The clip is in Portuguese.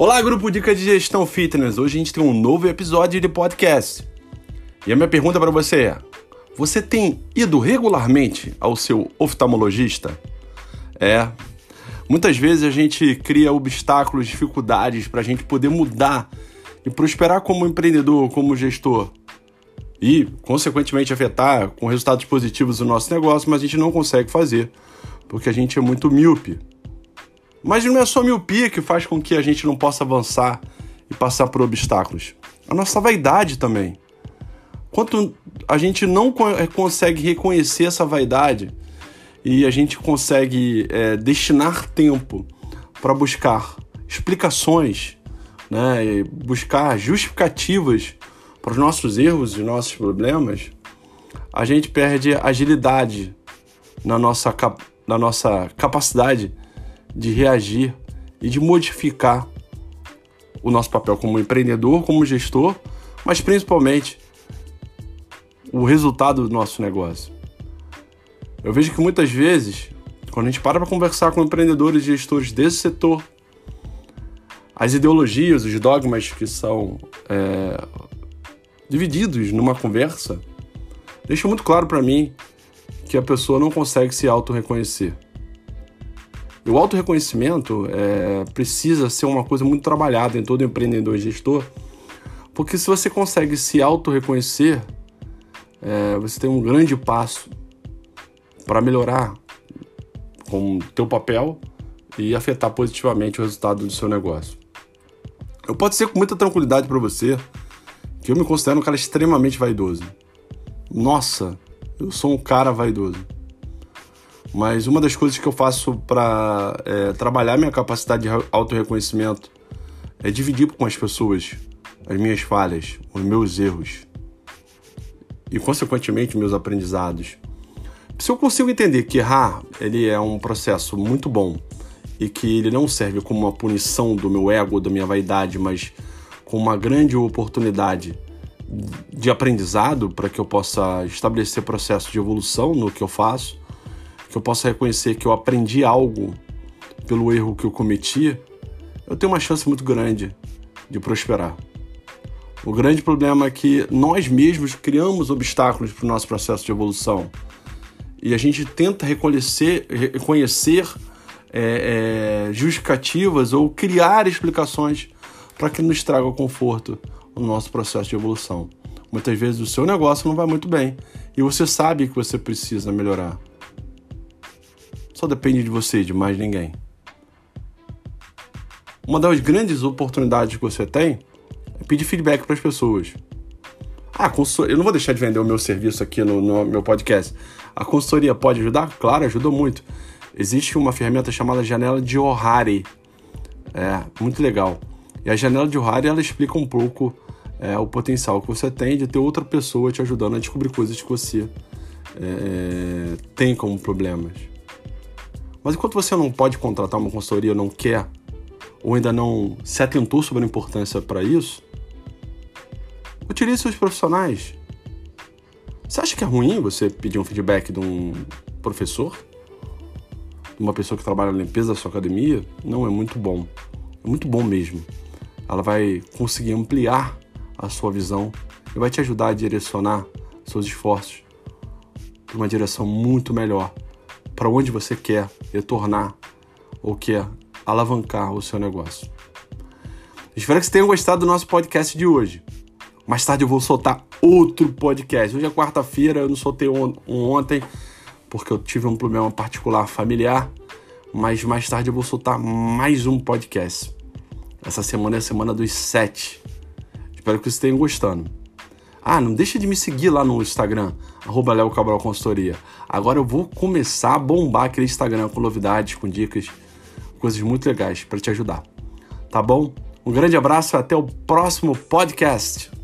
Olá, grupo Dica de Gestão Fitness. Hoje a gente tem um novo episódio de podcast. E a minha pergunta para você é: você tem ido regularmente ao seu oftalmologista? É. Muitas vezes a gente cria obstáculos, dificuldades para a gente poder mudar e prosperar como empreendedor, como gestor. E, consequentemente, afetar com resultados positivos o nosso negócio, mas a gente não consegue fazer porque a gente é muito míope. Mas não é só a miopia que faz com que a gente não possa avançar e passar por obstáculos. A nossa vaidade também. Quanto a gente não eh, consegue reconhecer essa vaidade e a gente consegue é, destinar tempo para buscar explicações, né, buscar justificativas para os nossos erros e nossos problemas, a gente perde agilidade na nossa, na nossa capacidade de reagir e de modificar o nosso papel como empreendedor, como gestor, mas principalmente o resultado do nosso negócio. Eu vejo que muitas vezes, quando a gente para para conversar com empreendedores e gestores desse setor, as ideologias, os dogmas que são é, divididos numa conversa, deixam muito claro para mim que a pessoa não consegue se auto-reconhecer. E o auto-reconhecimento é, precisa ser uma coisa muito trabalhada em todo empreendedor e gestor, porque se você consegue se auto-reconhecer, é, você tem um grande passo para melhorar com o teu papel e afetar positivamente o resultado do seu negócio. Eu posso dizer com muita tranquilidade para você que eu me considero um cara extremamente vaidoso. Nossa, eu sou um cara vaidoso. Mas uma das coisas que eu faço para é, trabalhar minha capacidade de auto-reconhecimento é dividir com as pessoas as minhas falhas, os meus erros e, consequentemente, meus aprendizados. Se eu consigo entender que errar ele é um processo muito bom e que ele não serve como uma punição do meu ego, da minha vaidade, mas como uma grande oportunidade de aprendizado para que eu possa estabelecer processo de evolução no que eu faço, que eu possa reconhecer que eu aprendi algo pelo erro que eu cometi, eu tenho uma chance muito grande de prosperar. O grande problema é que nós mesmos criamos obstáculos para o nosso processo de evolução e a gente tenta reconhecer, reconhecer é, é, justificativas ou criar explicações para que nos traga conforto no nosso processo de evolução. Muitas vezes o seu negócio não vai muito bem e você sabe que você precisa melhorar. Só depende de você, de mais ninguém. Uma das grandes oportunidades que você tem é pedir feedback para as pessoas. Ah, consultoria. Eu não vou deixar de vender o meu serviço aqui no, no meu podcast. A consultoria pode ajudar? Claro, ajuda muito. Existe uma ferramenta chamada Janela de Ohari. É, muito legal. E a Janela de Ohari, ela explica um pouco é, o potencial que você tem de ter outra pessoa te ajudando a descobrir coisas que você é, tem como problemas. Mas enquanto você não pode contratar uma consultoria, não quer, ou ainda não se atentou sobre a importância para isso, utilize seus profissionais. Você acha que é ruim você pedir um feedback de um professor? De uma pessoa que trabalha na limpeza da sua academia? Não, é muito bom. É muito bom mesmo. Ela vai conseguir ampliar a sua visão e vai te ajudar a direcionar seus esforços para uma direção muito melhor para onde você quer retornar ou quer alavancar o seu negócio. Espero que vocês tenham gostado do nosso podcast de hoje. Mais tarde eu vou soltar outro podcast. Hoje é quarta-feira, eu não soltei um ontem porque eu tive um problema particular familiar, mas mais tarde eu vou soltar mais um podcast. Essa semana é a semana dos sete. Espero que vocês tenham gostando. Ah, não deixa de me seguir lá no Instagram, arroba Cabral Consultoria. Agora eu vou começar a bombar aquele Instagram com novidades, com dicas, coisas muito legais para te ajudar. Tá bom? Um grande abraço e até o próximo podcast.